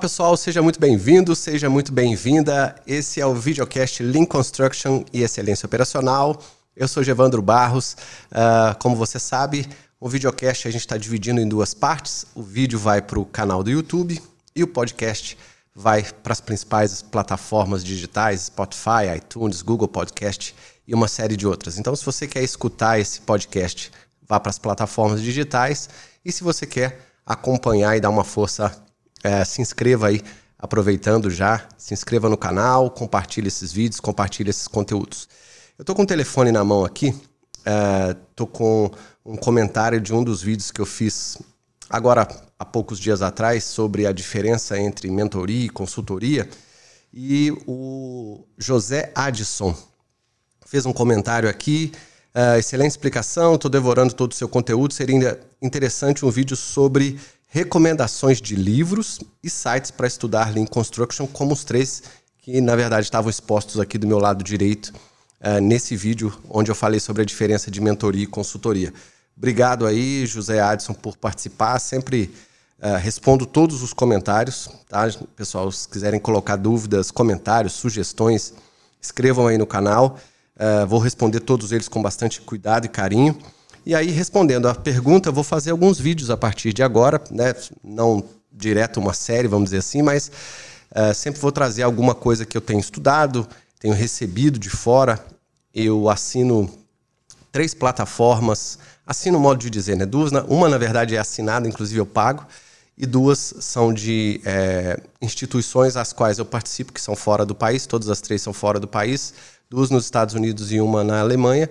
Pessoal, seja muito bem-vindo, seja muito bem-vinda. Esse é o videocast Lean Construction e Excelência Operacional. Eu sou Gevandro Barros. Uh, como você sabe, o videocast a gente está dividindo em duas partes. O vídeo vai para o canal do YouTube e o podcast vai para as principais plataformas digitais, Spotify, iTunes, Google Podcast e uma série de outras. Então, se você quer escutar esse podcast, vá para as plataformas digitais. E se você quer acompanhar e dar uma força é, se inscreva aí, aproveitando já, se inscreva no canal, compartilhe esses vídeos, compartilhe esses conteúdos. Eu estou com o telefone na mão aqui, é, com um comentário de um dos vídeos que eu fiz agora há poucos dias atrás sobre a diferença entre mentoria e consultoria. E o José Addison fez um comentário aqui. Uh, excelente explicação, estou devorando todo o seu conteúdo. Seria interessante um vídeo sobre recomendações de livros e sites para estudar Lean Construction, como os três que, na verdade, estavam expostos aqui do meu lado direito uh, nesse vídeo, onde eu falei sobre a diferença de mentoria e consultoria. Obrigado aí, José Adson, por participar. Sempre uh, respondo todos os comentários, tá? Pessoal, se quiserem colocar dúvidas, comentários, sugestões, escrevam aí no canal. Uh, vou responder todos eles com bastante cuidado e carinho. E aí, respondendo à pergunta, eu vou fazer alguns vídeos a partir de agora, né? não direto uma série, vamos dizer assim, mas uh, sempre vou trazer alguma coisa que eu tenho estudado, tenho recebido de fora. Eu assino três plataformas, assino modo de dizer, né? Duas, uma na verdade é assinada, inclusive eu pago, e duas são de é, instituições às quais eu participo, que são fora do país, todas as três são fora do país, duas nos Estados Unidos e uma na Alemanha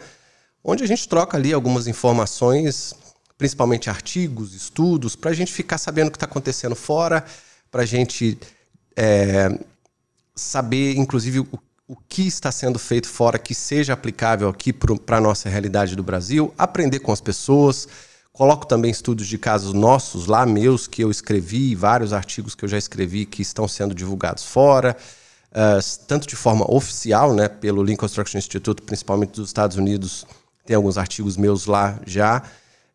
onde a gente troca ali algumas informações, principalmente artigos, estudos, para a gente ficar sabendo o que está acontecendo fora, para a gente é, saber, inclusive, o, o que está sendo feito fora que seja aplicável aqui para a nossa realidade do Brasil, aprender com as pessoas. Coloco também estudos de casos nossos lá, meus, que eu escrevi, vários artigos que eu já escrevi que estão sendo divulgados fora, uh, tanto de forma oficial, né, pelo Lean Construction Institute, principalmente dos Estados Unidos, tem alguns artigos meus lá já,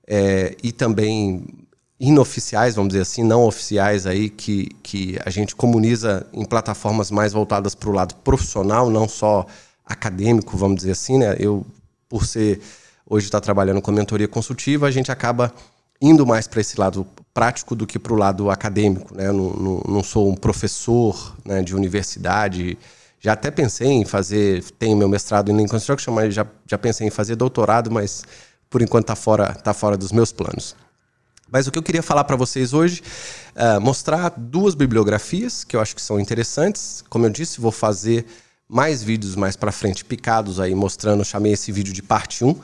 é, e também inoficiais, vamos dizer assim, não oficiais aí, que, que a gente comuniza em plataformas mais voltadas para o lado profissional, não só acadêmico, vamos dizer assim, né? Eu, por ser hoje estar tá trabalhando com mentoria consultiva, a gente acaba indo mais para esse lado prático do que para o lado acadêmico, né? Eu não, não, não sou um professor né, de universidade, já até pensei em fazer, tenho meu mestrado em Lean Construction, mas já, já pensei em fazer doutorado, mas por enquanto está fora, tá fora dos meus planos. Mas o que eu queria falar para vocês hoje, é mostrar duas bibliografias que eu acho que são interessantes. Como eu disse, vou fazer mais vídeos mais para frente picados aí mostrando, chamei esse vídeo de parte 1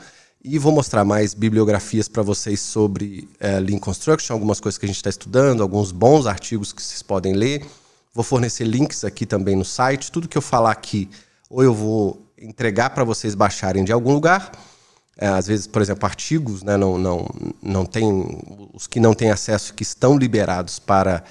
e vou mostrar mais bibliografias para vocês sobre é, Lean Construction, algumas coisas que a gente está estudando, alguns bons artigos que vocês podem ler. Vou fornecer links aqui também no site. Tudo que eu falar aqui, ou eu vou entregar para vocês baixarem de algum lugar. É, às vezes, por exemplo, artigos, né, não, não, não tem, os que não têm acesso, que estão liberados para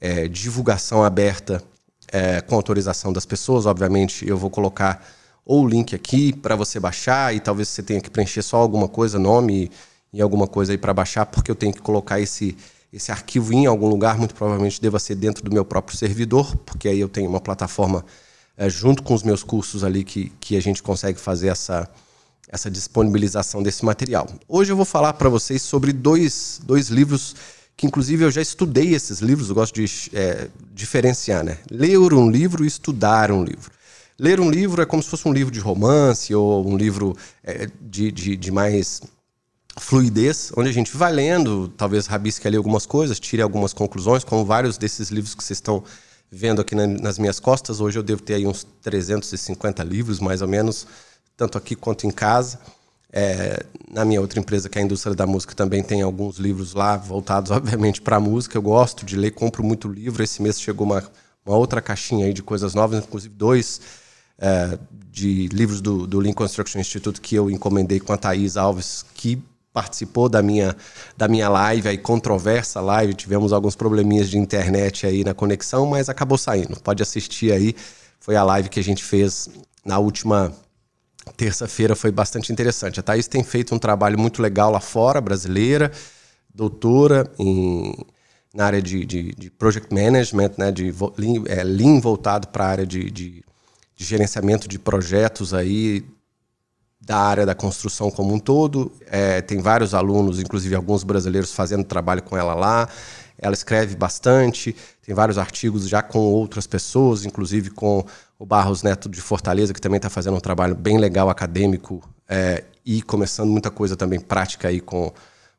é, divulgação aberta é, com autorização das pessoas. Obviamente, eu vou colocar ou o link aqui para você baixar e talvez você tenha que preencher só alguma coisa, nome e alguma coisa aí para baixar, porque eu tenho que colocar esse esse arquivo em algum lugar, muito provavelmente deva ser dentro do meu próprio servidor, porque aí eu tenho uma plataforma é, junto com os meus cursos ali que, que a gente consegue fazer essa, essa disponibilização desse material. Hoje eu vou falar para vocês sobre dois, dois livros que, inclusive, eu já estudei esses livros, eu gosto de é, diferenciar, né? Ler um livro e estudar um livro. Ler um livro é como se fosse um livro de romance ou um livro é, de, de, de mais fluidez, onde a gente vai lendo, talvez rabisque ali algumas coisas, tire algumas conclusões, como vários desses livros que vocês estão vendo aqui na, nas minhas costas. Hoje eu devo ter aí uns 350 livros, mais ou menos, tanto aqui quanto em casa. É, na minha outra empresa, que é a indústria da música, também tem alguns livros lá voltados, obviamente, para a música. Eu gosto de ler, compro muito livro. Esse mês chegou uma, uma outra caixinha aí de coisas novas, inclusive dois é, de livros do, do Lean Construction Institute que eu encomendei com a Thaís Alves, que participou da minha, da minha live, aí controversa live, tivemos alguns probleminhas de internet aí na conexão, mas acabou saindo. Pode assistir aí, foi a live que a gente fez na última terça-feira, foi bastante interessante. A Thaís tem feito um trabalho muito legal lá fora, brasileira, doutora em na área de, de, de project management, né, de lean, é, lean voltado para a área de, de, de, gerenciamento de projetos aí da área da construção como um todo. É, tem vários alunos, inclusive alguns brasileiros, fazendo trabalho com ela lá. Ela escreve bastante, tem vários artigos já com outras pessoas, inclusive com o Barros Neto de Fortaleza, que também está fazendo um trabalho bem legal acadêmico é, e começando muita coisa também prática aí com,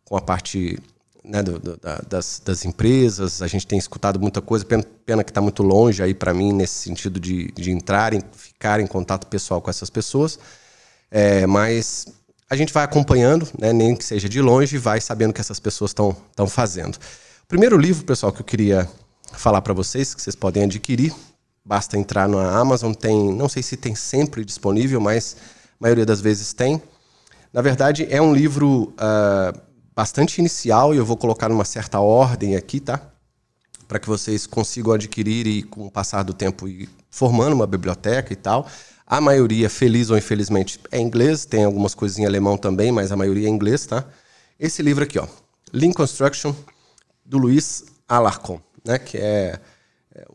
com a parte né, do, do, da, das, das, empresas. A gente tem escutado muita coisa, pena, pena que está muito longe aí para mim nesse sentido de, de entrar, em, ficar em contato pessoal com essas pessoas. É, mas a gente vai acompanhando, né, nem que seja de longe, vai sabendo o que essas pessoas estão fazendo. O primeiro livro, pessoal, que eu queria falar para vocês, que vocês podem adquirir, basta entrar na Amazon, tem, não sei se tem sempre disponível, mas a maioria das vezes tem. Na verdade, é um livro uh, bastante inicial e eu vou colocar numa certa ordem aqui, tá? Para que vocês consigam adquirir e, com o passar do tempo, ir formando uma biblioteca e tal. A maioria, feliz ou infelizmente, é inglês, tem algumas coisas em alemão também, mas a maioria é inglês, tá? Esse livro aqui, ó, Lean Construction, do Luiz Alarcon, né? Que é, é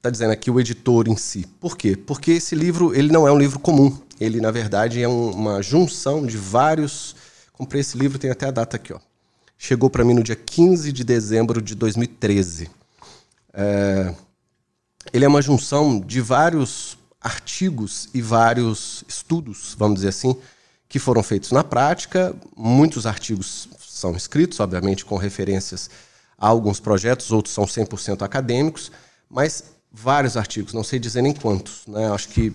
tá dizendo aqui o editor em si. Por quê? Porque esse livro ele não é um livro comum. Ele, na verdade, é um, uma junção de vários Comprei esse livro, tem até a data aqui, ó. Chegou para mim no dia 15 de dezembro de 2013. É, ele é uma junção de vários artigos e vários estudos, vamos dizer assim, que foram feitos na prática. Muitos artigos são escritos, obviamente, com referências a alguns projetos, outros são 100% acadêmicos, mas vários artigos, não sei dizer nem quantos, né? Acho que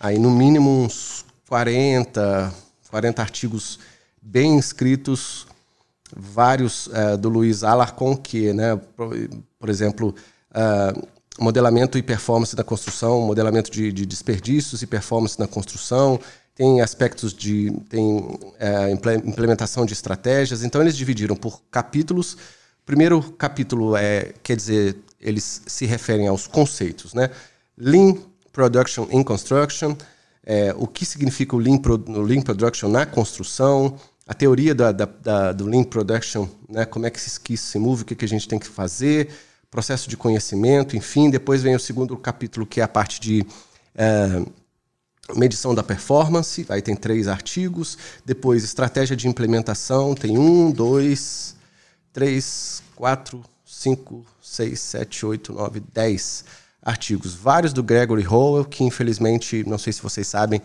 aí no mínimo uns 40, 40 artigos bem escritos, vários uh, do Luiz Alarcon, que, né, por, por exemplo, uh, modelamento e performance da construção, modelamento de, de, desperdícios e performance na construção, tem aspectos de tem uh, implementação de estratégias. Então eles dividiram por capítulos. O primeiro capítulo é, quer dizer, eles se referem aos conceitos, né? Lean Production in Construction, é, o que significa o Lean, Pro, Lean Production na construção, a teoria da, da, da, do Lean Production, né? como é que isso se move, o que, que a gente tem que fazer, processo de conhecimento, enfim. Depois vem o segundo capítulo, que é a parte de é, medição da performance, aí tem três artigos. Depois, estratégia de implementação, tem um, dois, três, quatro, cinco, seis, sete, oito, nove, dez artigos. Vários do Gregory Howell, que infelizmente, não sei se vocês sabem,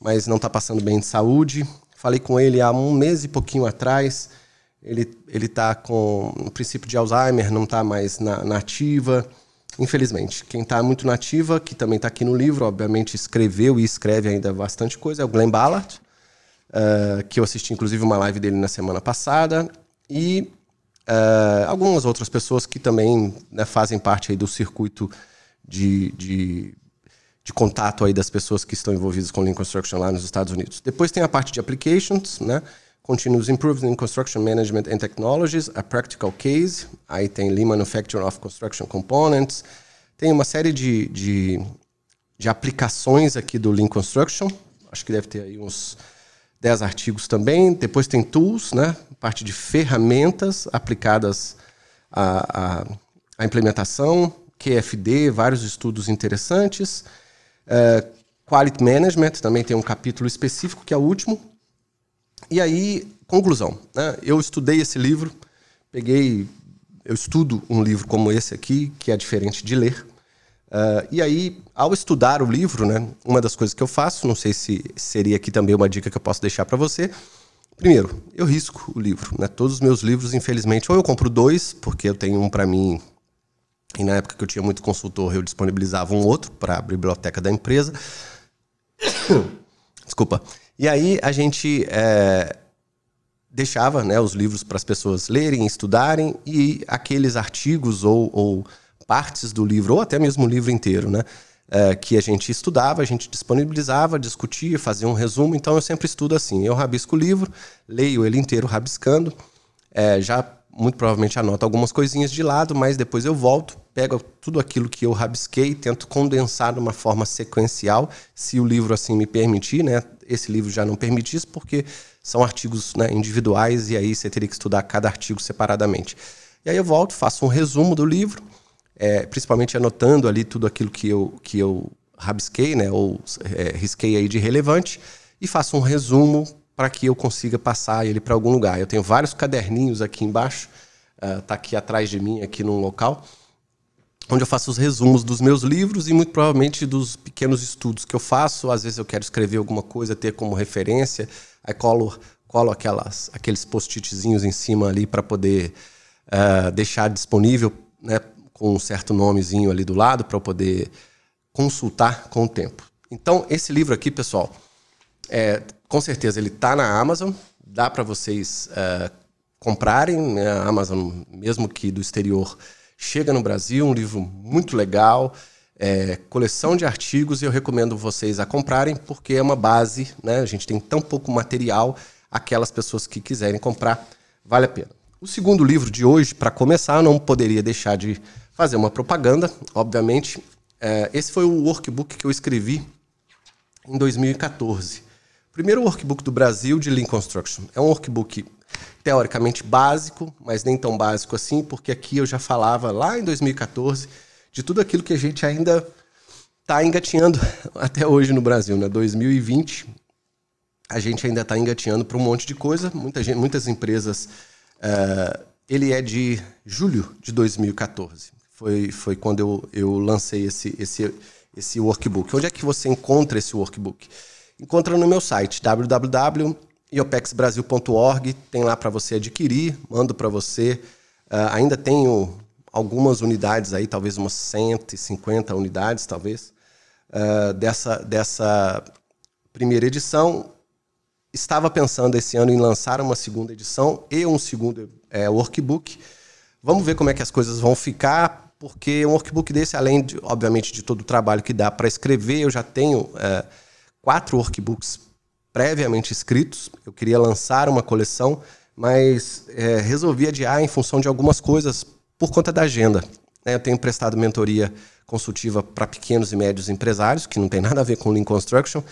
mas não está passando bem de saúde. Falei com ele há um mês e pouquinho atrás. Ele ele está com o princípio de Alzheimer, não está mais na, na ativa. Infelizmente, quem está muito nativa, que também está aqui no livro, obviamente escreveu e escreve ainda bastante coisa, é o Glenn Ballard, uh, que eu assisti inclusive uma live dele na semana passada, e uh, algumas outras pessoas que também né, fazem parte do circuito de, de de contato aí das pessoas que estão envolvidas com Lean Construction lá nos Estados Unidos. Depois tem a parte de applications, né? Continuous Improvement in Construction Management and Technologies, a Practical Case, aí tem Lean Manufacturing of Construction Components, tem uma série de, de, de aplicações aqui do Lean Construction, acho que deve ter aí uns 10 artigos também. Depois tem tools, né? parte de ferramentas aplicadas à, à, à implementação, QFD, vários estudos interessantes. Uh, Quality Management também tem um capítulo específico, que é o último. E aí, conclusão. Né? Eu estudei esse livro, peguei. Eu estudo um livro como esse aqui, que é diferente de ler. Uh, e aí, ao estudar o livro, né, uma das coisas que eu faço, não sei se seria aqui também uma dica que eu posso deixar para você. Primeiro, eu risco o livro. Né? Todos os meus livros, infelizmente, ou eu compro dois, porque eu tenho um para mim e na época que eu tinha muito consultor, eu disponibilizava um outro para a biblioteca da empresa. Desculpa. E aí a gente é, deixava né, os livros para as pessoas lerem, estudarem, e aqueles artigos ou, ou, partes do livro, ou até mesmo o livro inteiro, né? É, que a gente estudava, a gente disponibilizava, discutia, fazia um resumo. Então eu sempre estudo assim: eu rabisco o livro, leio ele inteiro rabiscando, é, já muito provavelmente anoto algumas coisinhas de lado, mas depois eu volto, pego tudo aquilo que eu rabisquei, tento condensar de uma forma sequencial, se o livro assim me permitir, né? Esse livro já não permite isso porque são artigos né, individuais e aí você teria que estudar cada artigo separadamente. E aí eu volto, faço um resumo do livro, é, principalmente anotando ali tudo aquilo que eu, que eu rabisquei, né, ou é, risquei aí de relevante, e faço um resumo para que eu consiga passar ele para algum lugar. Eu tenho vários caderninhos aqui embaixo, uh, tá aqui atrás de mim, aqui num local, onde eu faço os resumos dos meus livros e muito provavelmente dos pequenos estudos que eu faço. Às vezes eu quero escrever alguma coisa, ter como referência, aí colo, colo aquelas, aqueles post-itzinhos em cima ali para poder uh, deixar disponível, né, com um certo nomezinho ali do lado para poder consultar com o tempo. Então, esse livro aqui, pessoal, é, com certeza ele está na Amazon, dá para vocês uh, comprarem, né? a Amazon, mesmo que do exterior, chega no Brasil, um livro muito legal, é, coleção de artigos, e eu recomendo vocês a comprarem, porque é uma base, né? a gente tem tão pouco material, aquelas pessoas que quiserem comprar, vale a pena. O segundo livro de hoje, para começar, não poderia deixar de fazer uma propaganda, obviamente. É, esse foi o workbook que eu escrevi em 2014. Primeiro workbook do Brasil de Lean Construction. É um workbook teoricamente básico, mas nem tão básico assim, porque aqui eu já falava lá em 2014 de tudo aquilo que a gente ainda está engatinhando até hoje no Brasil, né? 2020 a gente ainda está engatinhando para um monte de coisa. Muita gente, muitas empresas Uh, ele é de julho de 2014. Foi, foi quando eu, eu lancei esse, esse, esse workbook. Onde é que você encontra esse workbook? Encontra no meu site www.iopexbrasil.org. Tem lá para você adquirir, mando para você. Uh, ainda tenho algumas unidades aí, talvez umas 150 unidades, talvez, uh, dessa, dessa primeira edição estava pensando esse ano em lançar uma segunda edição e um segundo é, workbook. Vamos ver como é que as coisas vão ficar, porque um workbook desse, além, de, obviamente, de todo o trabalho que dá para escrever, eu já tenho é, quatro workbooks previamente escritos. Eu queria lançar uma coleção, mas é, resolvi adiar em função de algumas coisas por conta da agenda. Né? Eu tenho prestado mentoria consultiva para pequenos e médios empresários, que não tem nada a ver com Lean Construction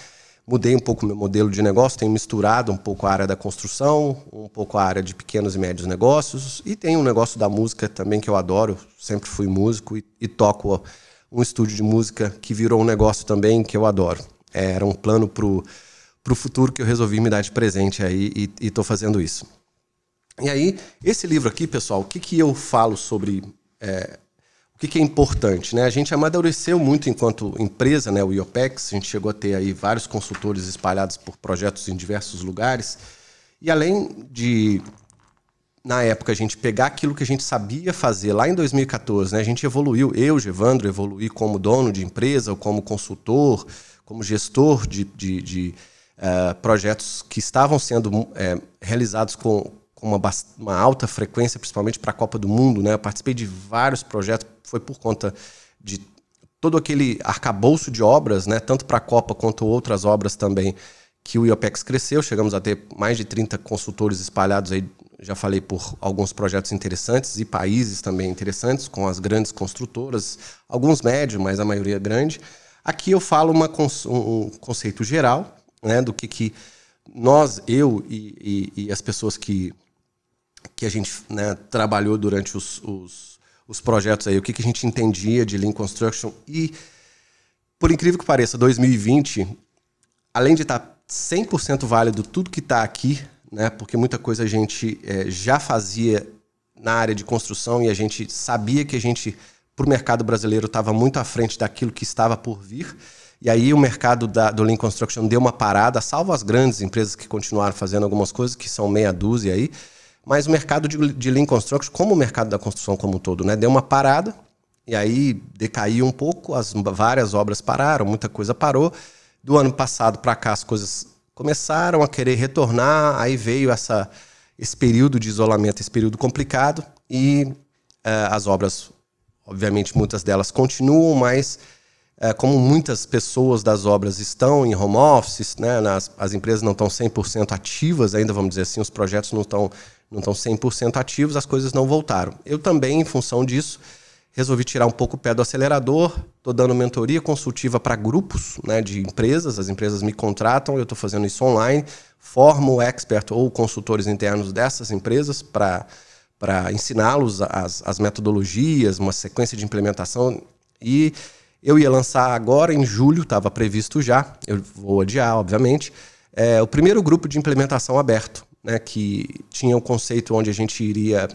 mudei um pouco meu modelo de negócio, tenho misturado um pouco a área da construção, um pouco a área de pequenos e médios negócios, e tem um negócio da música também que eu adoro, sempre fui músico e, e toco um estúdio de música que virou um negócio também que eu adoro. É, era um plano para o futuro que eu resolvi me dar de presente aí e estou fazendo isso. E aí, esse livro aqui, pessoal, o que, que eu falo sobre é, o que, que, é importante? Né? A gente amadureceu muito enquanto empresa, né? o IOPEX, a gente chegou a ter aí vários consultores espalhados por projetos em diversos lugares. E além de, na época, a gente pegar aquilo que a gente sabia fazer lá em 2014, né? a gente evoluiu, eu, Gevandro, evoluí como dono de empresa, como consultor, como gestor de, de, de uh, projetos que estavam sendo uh, realizados com, com uma, uma, alta frequência, principalmente para a Copa do Mundo. Né? Eu participei de vários projetos foi por conta de todo aquele arcabouço de obras, né, tanto para a Copa quanto outras obras também, que o IOPEX cresceu. Chegamos a ter mais de 30 consultores espalhados aí, já falei, por alguns projetos interessantes e países também interessantes, com as grandes construtoras, alguns médios, mas a maioria grande. Aqui eu falo uma, um conceito geral né, do que, que nós, eu e, e, e as pessoas que, que a gente né, trabalhou durante os, os os projetos aí, o que, que a gente entendia de Lean Construction. E, por incrível que pareça, 2020, além de estar tá 100% válido tudo que está aqui, né, porque muita coisa a gente é, já fazia na área de construção e a gente sabia que a gente, para o mercado brasileiro, estava muito à frente daquilo que estava por vir. E aí o mercado da, do Lean Construction deu uma parada, salvo as grandes empresas que continuaram fazendo algumas coisas, que são meia dúzia aí, mas o mercado de, de Lean Construction, como o mercado da construção como um todo, né, deu uma parada, e aí decaiu um pouco, as várias obras pararam, muita coisa parou. Do ano passado para cá as coisas começaram a querer retornar, aí veio essa, esse período de isolamento, esse período complicado, e uh, as obras, obviamente, muitas delas continuam, mas uh, como muitas pessoas das obras estão em home office, né, nas, as empresas não estão 100% ativas ainda, vamos dizer assim, os projetos não estão não estão 100% ativos, as coisas não voltaram. Eu também, em função disso, resolvi tirar um pouco o pé do acelerador. Estou dando mentoria consultiva para grupos né, de empresas, as empresas me contratam, eu estou fazendo isso online, formo expert ou consultores internos dessas empresas para para ensiná-los as, as metodologias, uma sequência de implementação. E eu ia lançar agora em julho, estava previsto já, eu vou adiar, obviamente, é, o primeiro grupo de implementação aberto, né, que tinha o um conceito onde a gente iria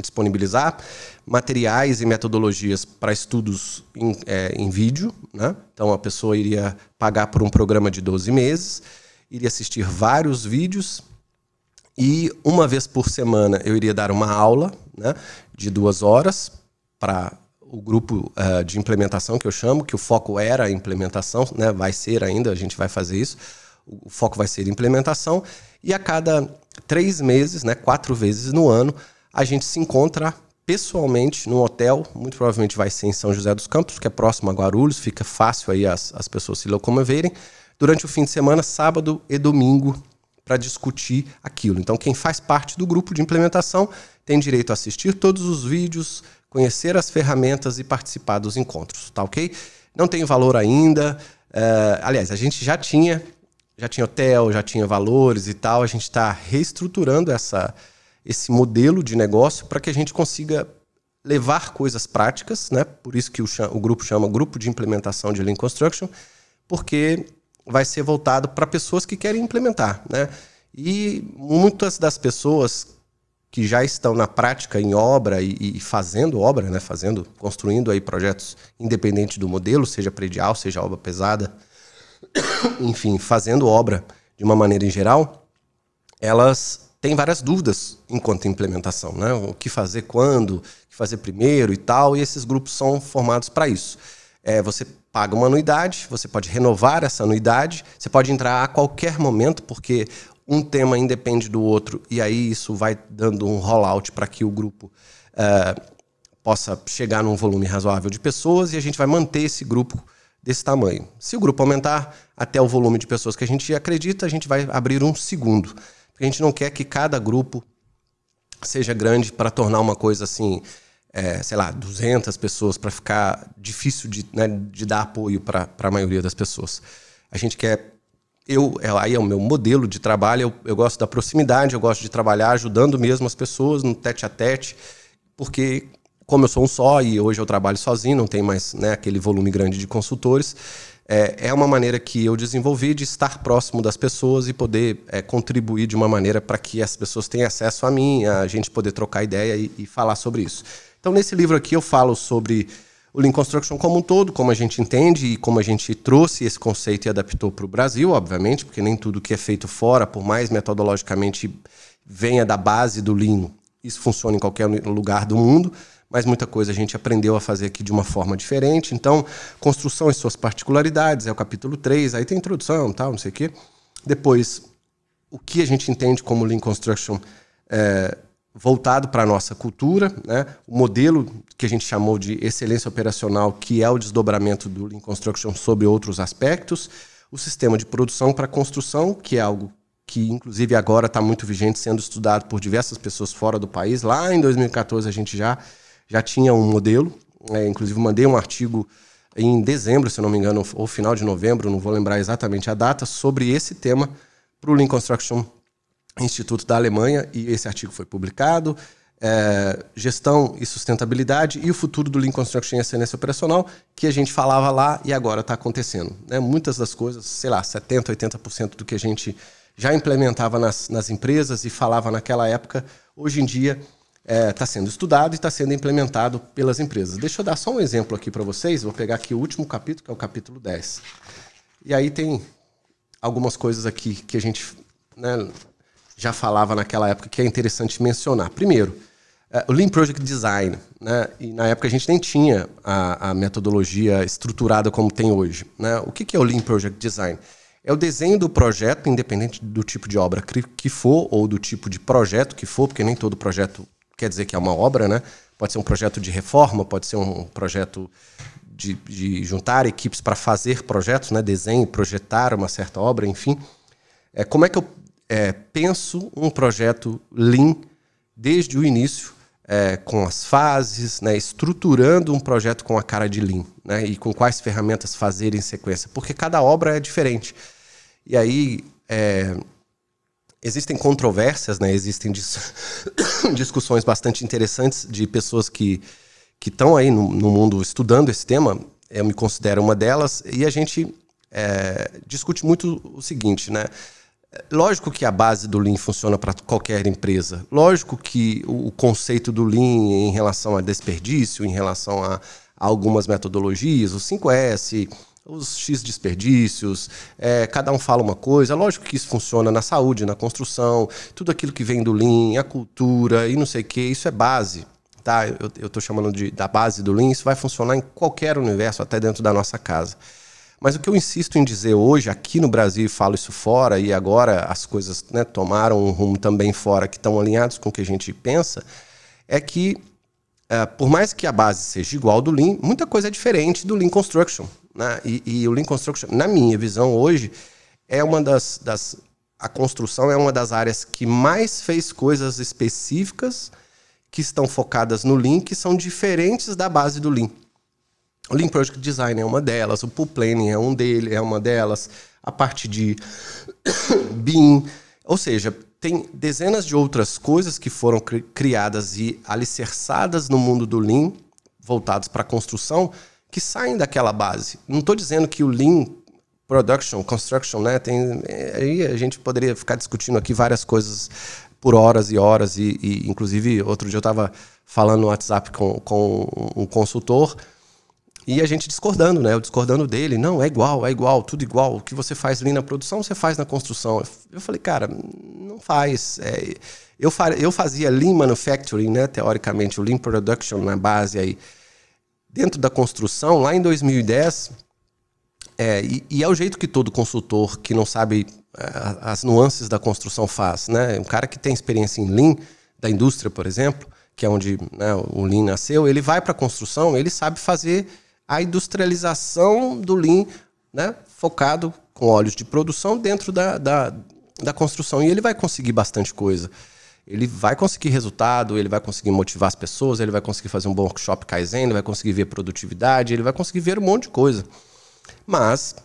disponibilizar materiais e metodologias para estudos em, é, em vídeo. Né? Então a pessoa iria pagar por um programa de 12 meses, iria assistir vários vídeos e uma vez por semana eu iria dar uma aula né, de duas horas para o grupo uh, de implementação que eu chamo, que o foco era a implementação, né, vai ser ainda, a gente vai fazer isso. O foco vai ser implementação. E a cada três meses, né, quatro vezes no ano, a gente se encontra pessoalmente num hotel, muito provavelmente vai ser em São José dos Campos, que é próximo a Guarulhos, fica fácil aí as, as pessoas se locomoverem, durante o fim de semana, sábado e domingo, para discutir aquilo. Então, quem faz parte do grupo de implementação tem direito a assistir todos os vídeos, conhecer as ferramentas e participar dos encontros, tá ok? Não tem valor ainda. Uh, aliás, a gente já tinha, já tinha hotel, já tinha valores e tal. A gente está reestruturando essa, esse modelo de negócio para que a gente consiga levar coisas práticas, né? Por isso que o, o grupo chama Grupo de Implementação de Lean Construction, porque vai ser voltado para pessoas que querem implementar, né? E muitas das pessoas que já estão na prática em obra e, e, fazendo obra, né, fazendo, construindo aí projetos independente do modelo, seja predial, seja obra pesada, enfim, fazendo obra de uma maneira em geral, elas têm várias dúvidas enquanto implementação, né? O que fazer quando, o que fazer primeiro e tal, e esses grupos são formados para isso. É, você paga uma anuidade, você pode renovar essa anuidade, você pode entrar a qualquer momento, porque um tema independe do outro, e aí isso vai dando um rollout para que o grupo uh, possa chegar num volume razoável de pessoas e a gente vai manter esse grupo desse tamanho. Se o grupo aumentar até o volume de pessoas que a gente acredita, a gente vai abrir um segundo. A gente não quer que cada grupo seja grande para tornar uma coisa assim, é, sei lá, 200 pessoas para ficar difícil de, né, de dar apoio para a maioria das pessoas. A gente quer eu, é, aí é o meu modelo de trabalho, eu, eu, gosto da proximidade, eu gosto de trabalhar ajudando mesmo as pessoas no tete a tete, porque como eu sou um só e hoje eu trabalho sozinho, não tem mais né, aquele volume grande de consultores, é, é, uma maneira que eu desenvolvi de estar próximo das pessoas e poder é, contribuir de uma maneira para que as pessoas tenham acesso a mim, a gente poder trocar ideia e, e falar sobre isso. Então, nesse livro aqui eu falo sobre o Lean Construction como um todo, como a gente entende e como a gente trouxe esse conceito e adaptou para o Brasil, obviamente, porque nem tudo que é feito fora, por mais metodologicamente venha da base do Lean, isso funciona em qualquer lugar do mundo, mas muita coisa a gente aprendeu a fazer aqui de uma forma diferente. Então, construção e suas particularidades, é o capítulo 3, aí tem introdução, tal, não sei o quê. Depois, o que a gente entende como Lean Construction é, voltado para a nossa cultura, né? o modelo que a gente chamou de excelência operacional, que é o desdobramento do Lean Construction sobre outros aspectos, o sistema de produção para construção, que é algo que inclusive agora está muito vigente, sendo estudado por diversas pessoas fora do país. Lá em 2014 a gente já, já tinha um modelo, é, inclusive mandei um artigo em dezembro, se não me engano, ou final de novembro, não vou lembrar exatamente a data, sobre esse tema para o Lean Construction Instituto da Alemanha, e esse artigo foi publicado. É, gestão e sustentabilidade e o futuro do Lean Construction e excelência operacional, que a gente falava lá e agora está acontecendo. Né? Muitas das coisas, sei lá, 70%, 80% do que a gente já implementava nas, nas empresas e falava naquela época, hoje em dia está é, tá sendo estudado e está sendo implementado pelas empresas. Deixa eu dar só um exemplo aqui para vocês. Vou pegar aqui o último capítulo, que é o capítulo 10. E aí tem algumas coisas aqui que a gente né, já falava naquela época que é interessante mencionar. Primeiro, é, o Lean Project Design, né? E na época a gente nem tinha a, a metodologia estruturada como tem hoje. Né? O que, que é o Lean Project Design? É o desenho do projeto, independente do tipo de obra que for, ou do tipo de projeto que for, porque nem todo projeto quer dizer que é uma obra, né? Pode ser um projeto de reforma, pode ser um projeto de, de juntar equipes para fazer projetos, né? Desenho, projetar uma certa obra, enfim. É, como é que eu é, penso um projeto Lean desde o início, é, com as fases, né, estruturando um projeto com a cara de Lean, né, e com quais ferramentas fazer em sequência, porque cada obra é diferente. E aí, é, existem controvérsias, né? Existem dis discussões bastante interessantes de pessoas que estão aí no, no, mundo estudando esse tema. Eu me considero uma delas e a gente é, discute muito o seguinte, né? Lógico que a base do Lean funciona para qualquer empresa. Lógico que o, conceito do Lean em relação a desperdício, em relação a, algumas metodologias, o 5S, os X desperdícios, é, cada um fala uma coisa. Lógico que isso funciona na saúde, na construção, tudo aquilo que vem do Lean, a cultura e não sei o que, isso é base. Tá? Eu estou chamando de, da base do Lean, isso vai funcionar em qualquer universo, até dentro da nossa casa. Mas o que eu insisto em dizer hoje, aqui no Brasil, e falo isso fora, e agora as coisas né, tomaram um rumo também fora que estão alinhados com o que a gente pensa, é que, uh, por mais que a base seja igual do Lean, muita coisa é diferente do Lean Construction. Né? E, e, o Lean Construction, na minha visão hoje, é uma das, das. A construção é uma das áreas que mais fez coisas específicas que estão focadas no Lean, que são diferentes da base do Lean. O Lean Project Design é uma delas, o Pool Planning é um dele, é uma delas, a parte de BIM, ou seja, tem dezenas de outras coisas que foram cri criadas e alicerçadas no mundo do Lean, voltados para a construção, que saem daquela base. Não estou dizendo que o Lean Production, Construction, né, tem, aí a gente poderia ficar discutindo aqui várias coisas por horas e horas, e, e inclusive outro dia eu estava falando no WhatsApp com, com um consultor, e a gente discordando, né? Eu discordando dele. Não, é igual, é igual, tudo igual. O que você faz ali na produção, você faz na construção. Eu falei, cara, não faz. É, eu, eu fazia Lean Manufacturing, né? Teoricamente, o Lean Production na base aí. Dentro da construção, lá em 2010, é, e, e, é o jeito que todo consultor que não sabe é, as nuances da construção faz, né? Um cara que tem experiência em Lean, da indústria, por exemplo, que é onde né, o Lean nasceu, ele vai para a construção, ele sabe fazer a industrialização do Lean, né, focado com óleos de produção dentro da, da, da construção. E ele vai conseguir bastante coisa. Ele vai conseguir resultado, ele vai conseguir motivar as pessoas, ele vai conseguir fazer um bom workshop Kaizen, ele vai conseguir ver produtividade, ele vai conseguir ver um monte de coisa. Mas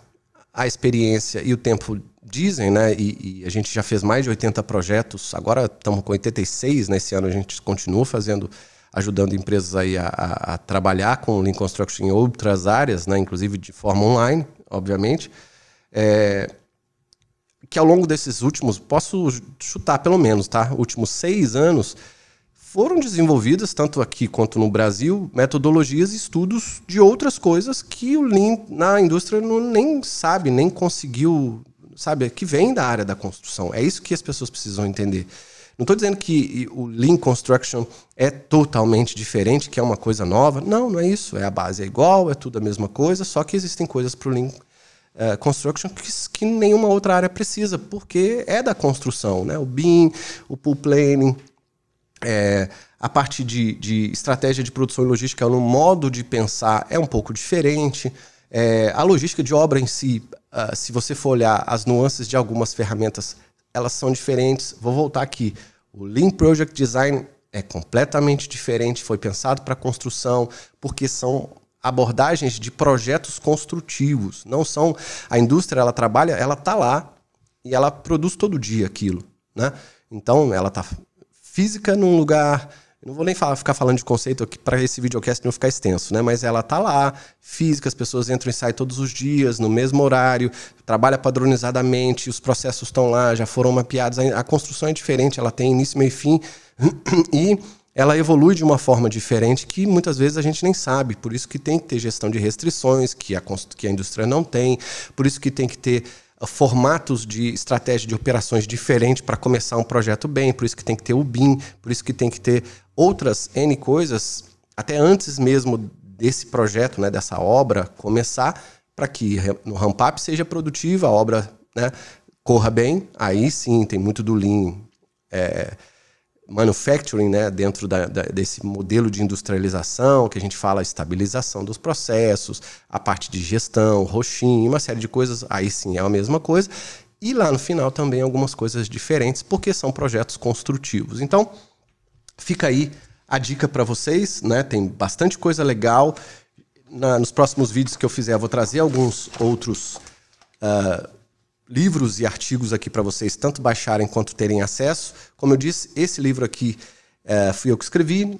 a experiência e o tempo dizem, né? E, e, a gente já fez mais de 80 projetos, agora estamos com 86, nesse ano a gente continua fazendo ajudando empresas aí a, a, a trabalhar com Lean Construction em outras áreas, né, inclusive de forma online, obviamente. É, que ao longo desses últimos, posso chutar pelo menos, tá? Últimos seis anos, foram desenvolvidas, tanto aqui quanto no Brasil, metodologias e estudos de outras coisas que o Lean na indústria não, nem sabe, nem conseguiu, sabe, que vem da área da construção. É isso que as pessoas precisam entender. Não estou dizendo que o Lean Construction é totalmente diferente, que é uma coisa nova. Não, não é isso. É a base é igual, é tudo a mesma coisa, só que existem coisas para o Lean uh, Construction que, que, nenhuma outra área precisa, porque é da construção. Né? O BIM, o Pool Planning, é, a parte de, de, estratégia de produção e logística no modo de pensar é um pouco diferente. É, a logística de obra em si, uh, se você for olhar as nuances de algumas ferramentas elas são diferentes. Vou voltar aqui. O Lean Project Design é completamente diferente, foi pensado para construção, porque são abordagens de projetos construtivos. Não são a indústria, ela trabalha, ela está lá e ela produz todo dia aquilo, né? Então, ela está física num lugar não vou nem falar, ficar falando de conceito aqui para esse videocast não ficar extenso, né? Mas ela tá lá, física, as pessoas entram e saem todos os dias, no mesmo horário, trabalha padronizadamente, os processos estão lá, já foram mapeados. A construção é diferente, ela tem início, meio e fim. e ela evolui de uma forma diferente que muitas vezes a gente nem sabe. Por isso que tem que ter gestão de restrições, que a, que a indústria não tem, por isso que tem que ter formatos de estratégia de operações diferentes para começar um projeto bem, por isso que tem que ter o BIM, por isso que tem que ter outras N coisas, até antes mesmo desse projeto, né, dessa obra começar, para que no ramp-up seja produtiva, a obra né, corra bem, aí sim tem muito do Lean é, manufacturing, né, dentro da, da, desse modelo de industrialização, que a gente fala estabilização dos processos, a parte de gestão, roxinho, uma série de coisas, aí sim é a mesma coisa. E lá no final também algumas coisas diferentes, porque são projetos construtivos. Então, fica aí a dica para vocês, né? Tem bastante coisa legal. Na, nos próximos vídeos que eu fizer, eu vou trazer alguns outros uh, livros e artigos aqui para vocês tanto baixarem quanto terem acesso. Como eu disse, esse livro aqui é, fui eu que escrevi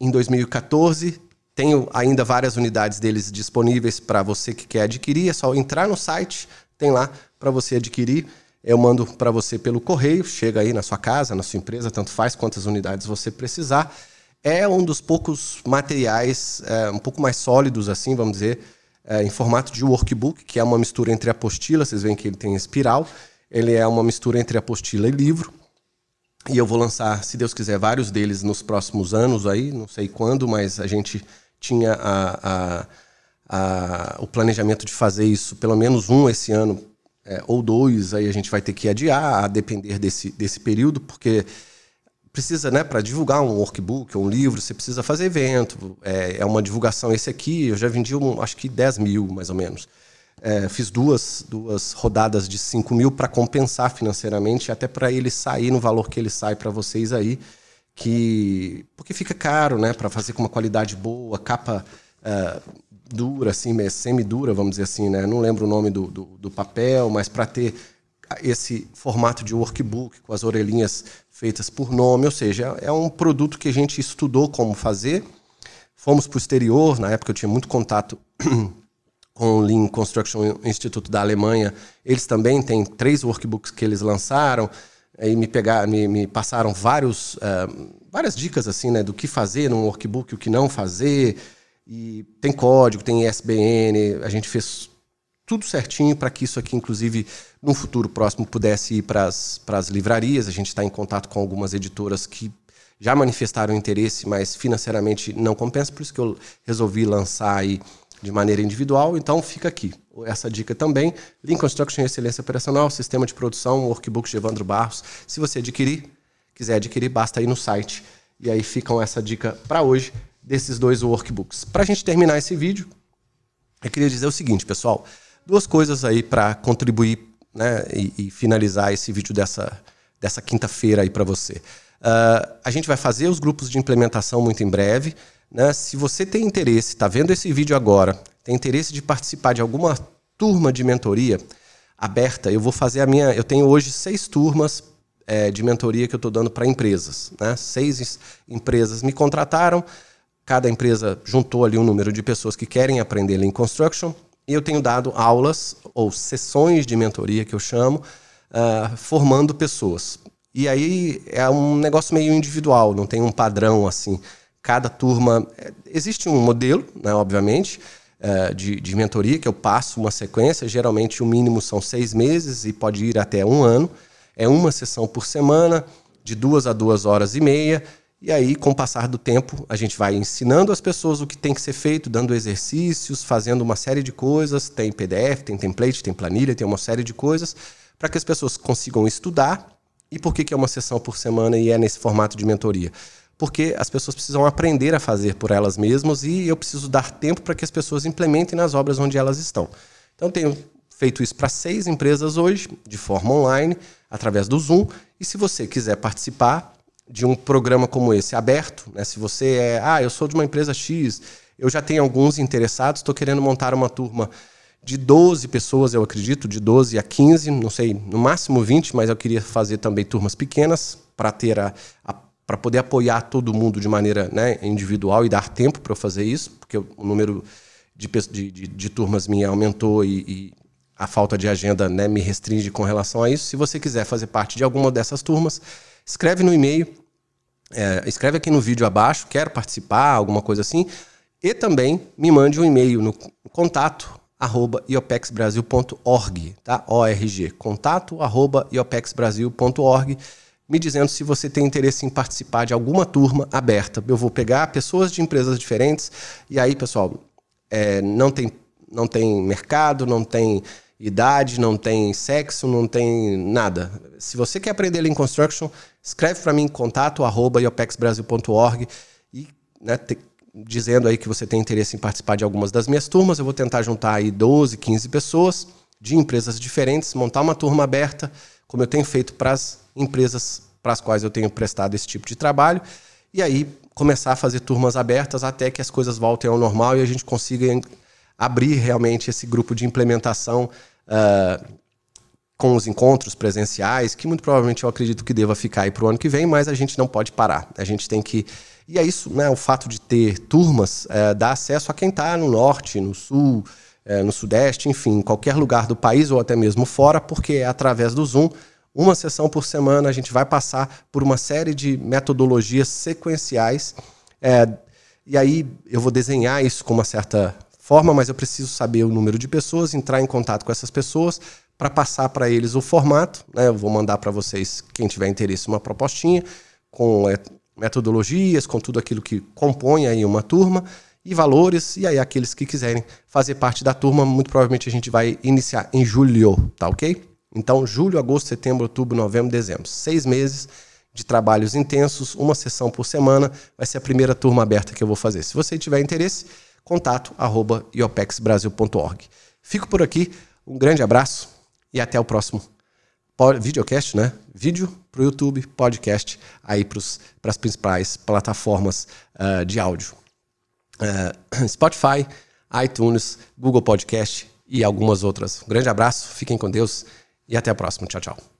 em 2014. Tenho ainda várias unidades deles disponíveis para você que quer adquirir. É só entrar no site, tem lá para você adquirir. Eu mando para você pelo correio, chega aí na sua casa, na sua empresa, tanto faz quantas unidades você precisar. É um dos poucos materiais é, um pouco mais sólidos, assim, vamos dizer, é, em formato de workbook, que é uma mistura entre apostila, vocês veem que ele tem espiral, ele é uma mistura entre apostila e livro. E eu vou lançar, se Deus quiser, vários deles nos próximos anos aí, não sei quando, mas a gente tinha a, a, a, o planejamento de fazer isso, pelo menos um esse ano, é, ou dois, aí a gente vai ter que adiar, a depender desse, desse período, porque precisa, né, para divulgar um workbook um livro, você precisa fazer evento, é, é, uma divulgação. Esse aqui eu já vendi, um, acho que 10 mil, mais ou menos. É, fiz duas, duas rodadas de 5 mil para compensar financeiramente, até para ele sair no valor que ele sai para vocês aí, que porque fica caro, né, para fazer com uma qualidade boa, capa é, dura, assim, semi-dura, vamos dizer assim, né? Não lembro o nome do, do, do papel, mas para ter esse formato de workbook com as orelhinhas feitas por nome, ou seja, é um produto que a gente estudou como fazer. Fomos para o exterior, na época eu tinha muito contato com o Lean Construction Institute da Alemanha. Eles também têm três workbooks que eles lançaram e me pegaram, me, me passaram vários, uh, várias dicas assim, né, do que fazer num workbook, o que não fazer. E tem código, tem ISBN, a gente fez tudo certinho para que isso aqui, inclusive, no futuro próximo, pudesse ir para as livrarias. A gente está em contato com algumas editoras que já manifestaram interesse, mas financeiramente não compensa, por isso que eu resolvi lançar aí de maneira individual. Então fica aqui essa dica também. Lean Construction Excelência Operacional, Sistema de Produção, Workbook de Evandro Barros. Se você adquirir, quiser adquirir, basta ir no site. E aí ficam essa dica para hoje desses dois workbooks. Para a gente terminar esse vídeo, eu queria dizer o seguinte, pessoal duas coisas aí para contribuir né, e, e, finalizar esse vídeo dessa, dessa quinta-feira aí para você. Uh, a gente vai fazer os grupos de implementação muito em breve. Né? Se você tem interesse, está vendo esse vídeo agora, tem interesse de participar de alguma turma de mentoria aberta, eu vou fazer a minha. Eu tenho hoje seis turmas é, de mentoria que eu estou dando para empresas. Né? Seis empresas me contrataram, cada empresa juntou ali um número de pessoas que querem aprender Lean Construction e eu tenho dado aulas ou sessões de mentoria que eu chamo, uh, formando pessoas. E aí é um negócio meio individual, não tem um padrão assim. Cada turma. É, existe um modelo, né, obviamente, uh, de, de mentoria que eu passo uma sequência. Geralmente o mínimo são seis meses e pode ir até um ano. É uma sessão por semana, de duas a duas horas e meia. E aí, com o passar do tempo, a gente vai ensinando as pessoas o que tem que ser feito, dando exercícios, fazendo uma série de coisas. Tem PDF, tem template, tem planilha, tem uma série de coisas para que as pessoas consigam estudar. E por que, que é uma sessão por semana e é nesse formato de mentoria? Porque as pessoas precisam aprender a fazer por elas mesmas e eu preciso dar tempo para que as pessoas implementem nas obras onde elas estão. Então, tenho feito isso para seis empresas hoje, de forma online, através do Zoom. E se você quiser participar, de um programa como esse, aberto, né? Se você é, ah, eu sou de uma empresa X, eu já tenho alguns interessados, estou querendo montar uma turma de 12 pessoas, eu acredito, de 12 a 15, não sei, no máximo 20, mas eu queria fazer também turmas pequenas para ter a, a para poder apoiar todo mundo de maneira né, individual e dar tempo para eu fazer isso, porque o número de, de, de, de turmas minha aumentou e, e, a falta de agenda né, me restringe com relação a isso. Se você quiser fazer parte de alguma dessas turmas, escreve no e-mail, é, escreve aqui no vídeo abaixo, quero participar, alguma coisa assim, e também me mande um e-mail no contato arroba iopexbrasil.org, tá? ORG, contato arroba iopexbrasil.org, me dizendo se você tem interesse em participar de alguma turma aberta. Eu vou pegar pessoas de empresas diferentes e aí, pessoal, é, não, tem, não tem mercado, não tem idade, não tem sexo, não tem nada. Se você quer aprender Lean Construction, escreve para mim contato arroba iopexbrasil.org e né, te, dizendo aí que você tem interesse em participar de algumas das minhas turmas. Eu vou tentar juntar aí 12, 15 pessoas de empresas diferentes, montar uma turma aberta, como eu tenho feito para as empresas para as quais eu tenho prestado esse tipo de trabalho, e aí começar a fazer turmas abertas até que as coisas voltem ao normal e a gente consiga abrir realmente esse grupo de implementação uh, com os encontros presenciais, que muito provavelmente eu acredito que deva ficar aí para o ano que vem, mas a gente não pode parar. A gente tem que. E é isso, né? O fato de ter turmas é, dá acesso a quem está no norte, no sul, é, no sudeste, enfim, em qualquer lugar do país ou até mesmo fora, porque é através do Zoom. Uma sessão por semana, a gente vai passar por uma série de metodologias sequenciais. É, e aí eu vou desenhar isso com uma certa forma, mas eu preciso saber o número de pessoas, entrar em contato com essas pessoas para passar para eles o formato. Né? Eu vou mandar para vocês, quem tiver interesse, uma propostinha com é, metodologias, com tudo aquilo que compõe aí uma turma e valores. E aí aqueles que quiserem fazer parte da turma, muito provavelmente a gente vai iniciar em julho, tá ok? Então, julho, agosto, setembro, outubro, novembro, dezembro. Seis meses de trabalhos intensos, uma sessão por semana. Vai ser a primeira turma aberta que eu vou fazer. Se você tiver interesse, contato arroba iopexbrasil.org. Fico por aqui, um grande abraço e até o próximo videocast, né? Vídeo para o YouTube, podcast aí para as principais plataformas uh, de áudio. Uh, Spotify, iTunes, Google Podcast e algumas outras. Um grande abraço, fiquem com Deus e até a próxima. Tchau, tchau.